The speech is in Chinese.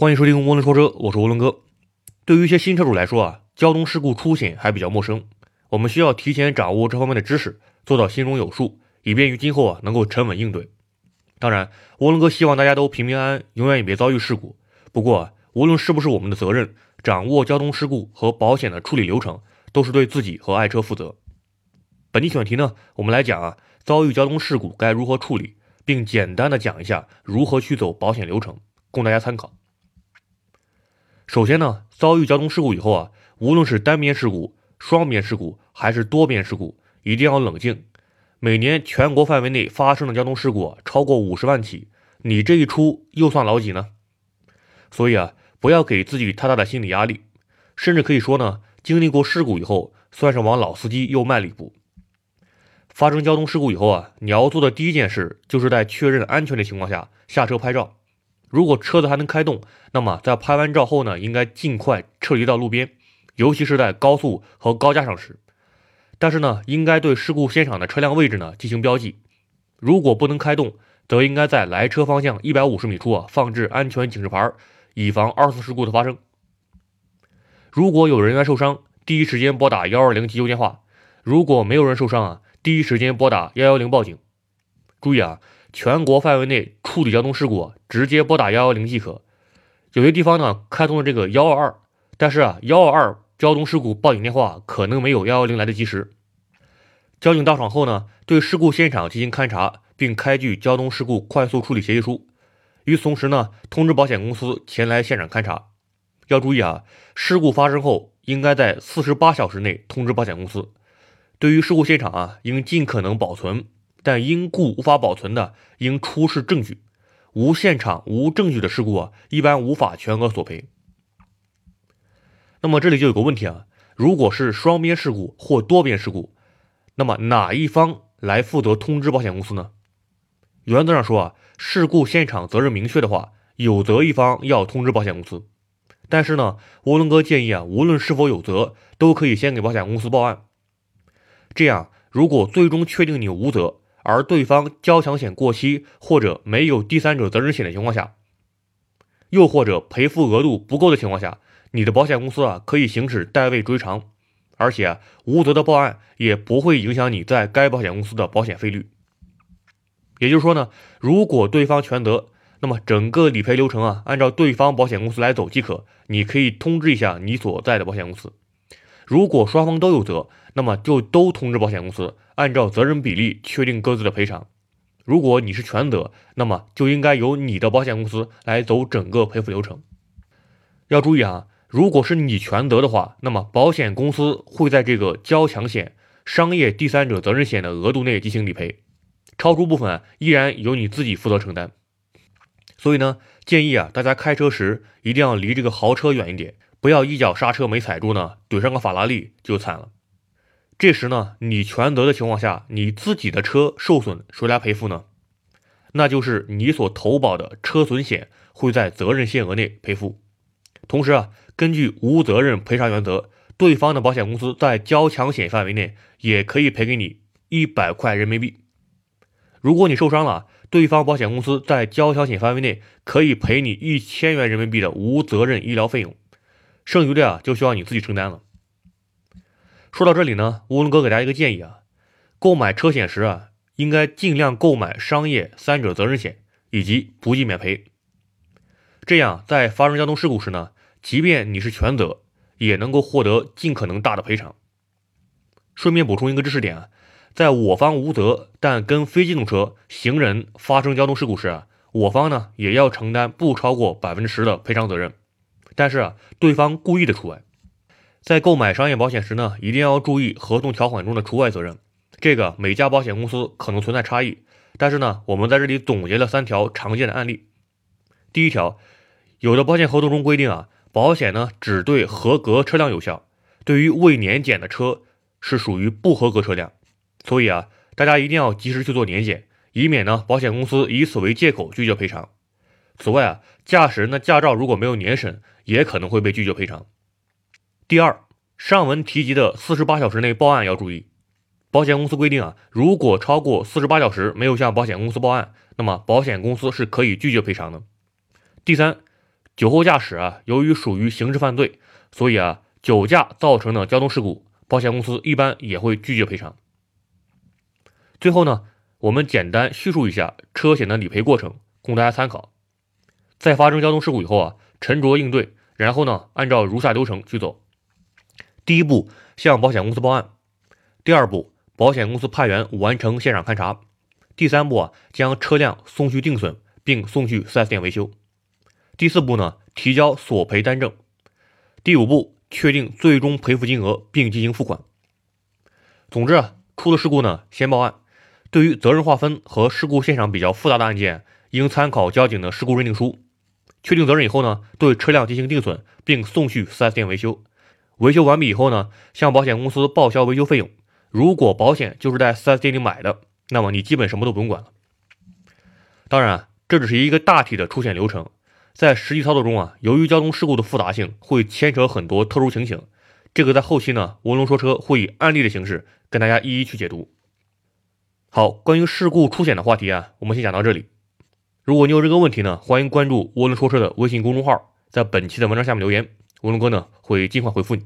欢迎收听涡轮说车，我是涡轮哥。对于一些新车主来说啊，交通事故出险还比较陌生，我们需要提前掌握这方面的知识，做到心中有数，以便于今后啊能够沉稳应对。当然，涡轮哥希望大家都平平安安，永远也别遭遇事故。不过，无论是不是我们的责任，掌握交通事故和保险的处理流程，都是对自己和爱车负责。本期选题呢，我们来讲啊，遭遇交通事故该如何处理，并简单的讲一下如何去走保险流程，供大家参考。首先呢，遭遇交通事故以后啊，无论是单边事故、双边事故还是多边事故，一定要冷静。每年全国范围内发生的交通事故超过五十万起，你这一出又算老几呢？所以啊，不要给自己太大的心理压力，甚至可以说呢，经历过事故以后，算是往老司机又迈了一步。发生交通事故以后啊，你要做的第一件事，就是在确认安全的情况下下车拍照。如果车子还能开动，那么在拍完照后呢，应该尽快撤离到路边，尤其是在高速和高架上时。但是呢，应该对事故现场的车辆位置呢进行标记。如果不能开动，则应该在来车方向一百五十米处啊放置安全警示牌，以防二次事故的发生。如果有人员受伤，第一时间拨打幺二零急救电话；如果没有人受伤啊，第一时间拨打幺幺零报警。注意啊！全国范围内处理交通事故，直接拨打幺幺零即可。有些地方呢开通了这个幺二二，但是啊，幺二二交通事故报警电话可能没有幺幺零来得及时。交警到场后呢，对事故现场进行勘查，并开具交通事故快速处理协议书。与此同时呢，通知保险公司前来现场勘查。要注意啊，事故发生后应该在四十八小时内通知保险公司。对于事故现场啊，应尽可能保存。但因故无法保存的，应出示证据。无现场、无证据的事故啊，一般无法全额索赔。那么这里就有个问题啊，如果是双边事故或多边事故，那么哪一方来负责通知保险公司呢？原则上说啊，事故现场责任明确的话，有责一方要通知保险公司。但是呢，涡轮哥建议啊，无论是否有责，都可以先给保险公司报案。这样，如果最终确定你无责，而对方交强险过期或者没有第三者责任险的情况下，又或者赔付额度不够的情况下，你的保险公司啊可以行使代位追偿，而且无责的报案也不会影响你在该保险公司的保险费率。也就是说呢，如果对方全责，那么整个理赔流程啊按照对方保险公司来走即可。你可以通知一下你所在的保险公司。如果双方都有责，那么就都通知保险公司。按照责任比例确定各自的赔偿。如果你是全责，那么就应该由你的保险公司来走整个赔付流程。要注意啊，如果是你全责的话，那么保险公司会在这个交强险、商业第三者责任险的额度内进行理赔，超出部分依然由你自己负责承担。所以呢，建议啊，大家开车时一定要离这个豪车远一点，不要一脚刹车没踩住呢，怼上个法拉利就惨了。这时呢，你全责的情况下，你自己的车受损，谁来赔付呢？那就是你所投保的车损险会在责任限额内赔付。同时啊，根据无责任赔偿原则，对方的保险公司在交强险范围内也可以赔给你一百块人民币。如果你受伤了，对方保险公司在交强险范围内可以赔你一千元人民币的无责任医疗费用，剩余的啊就需要你自己承担了。说到这里呢，乌龙哥给大家一个建议啊，购买车险时啊，应该尽量购买商业三者责任险以及不计免赔，这样在发生交通事故时呢，即便你是全责，也能够获得尽可能大的赔偿。顺便补充一个知识点啊，在我方无责，但跟非机动车、行人发生交通事故时啊，我方呢也要承担不超过百分之十的赔偿责任，但是啊，对方故意的除外。在购买商业保险时呢，一定要注意合同条款中的除外责任。这个每家保险公司可能存在差异，但是呢，我们在这里总结了三条常见的案例。第一条，有的保险合同中规定啊，保险呢只对合格车辆有效，对于未年检的车是属于不合格车辆。所以啊，大家一定要及时去做年检，以免呢保险公司以此为借口拒绝赔偿。此外啊，驾驶人的驾照如果没有年审，也可能会被拒绝赔偿。第二，上文提及的四十八小时内报案要注意，保险公司规定啊，如果超过四十八小时没有向保险公司报案，那么保险公司是可以拒绝赔偿的。第三，酒后驾驶啊，由于属于刑事犯罪，所以啊，酒驾造成的交通事故，保险公司一般也会拒绝赔偿。最后呢，我们简单叙述一下车险的理赔过程，供大家参考。在发生交通事故以后啊，沉着应对，然后呢，按照如下流程去走。第一步，向保险公司报案；第二步，保险公司派员完成现场勘查；第三步啊，将车辆送去定损，并送去 4S 店维修；第四步呢，提交索赔单证；第五步，确定最终赔付金额，并进行付款。总之啊，出了事故呢，先报案。对于责任划分和事故现场比较复杂的案件，应参考交警的事故认定书。确定责任以后呢，对车辆进行定损，并送去 4S 店维修。维修完毕以后呢，向保险公司报销维修费用。如果保险就是在 4S 店里买的，那么你基本什么都不用管了。当然，这只是一个大体的出险流程，在实际操作中啊，由于交通事故的复杂性，会牵扯很多特殊情形。这个在后期呢，文龙说车会以案例的形式跟大家一一去解读。好，关于事故出险的话题啊，我们先讲到这里。如果你有这个问题呢，欢迎关注涡轮说车的微信公众号，在本期的文章下面留言，涡轮哥呢会尽快回复你。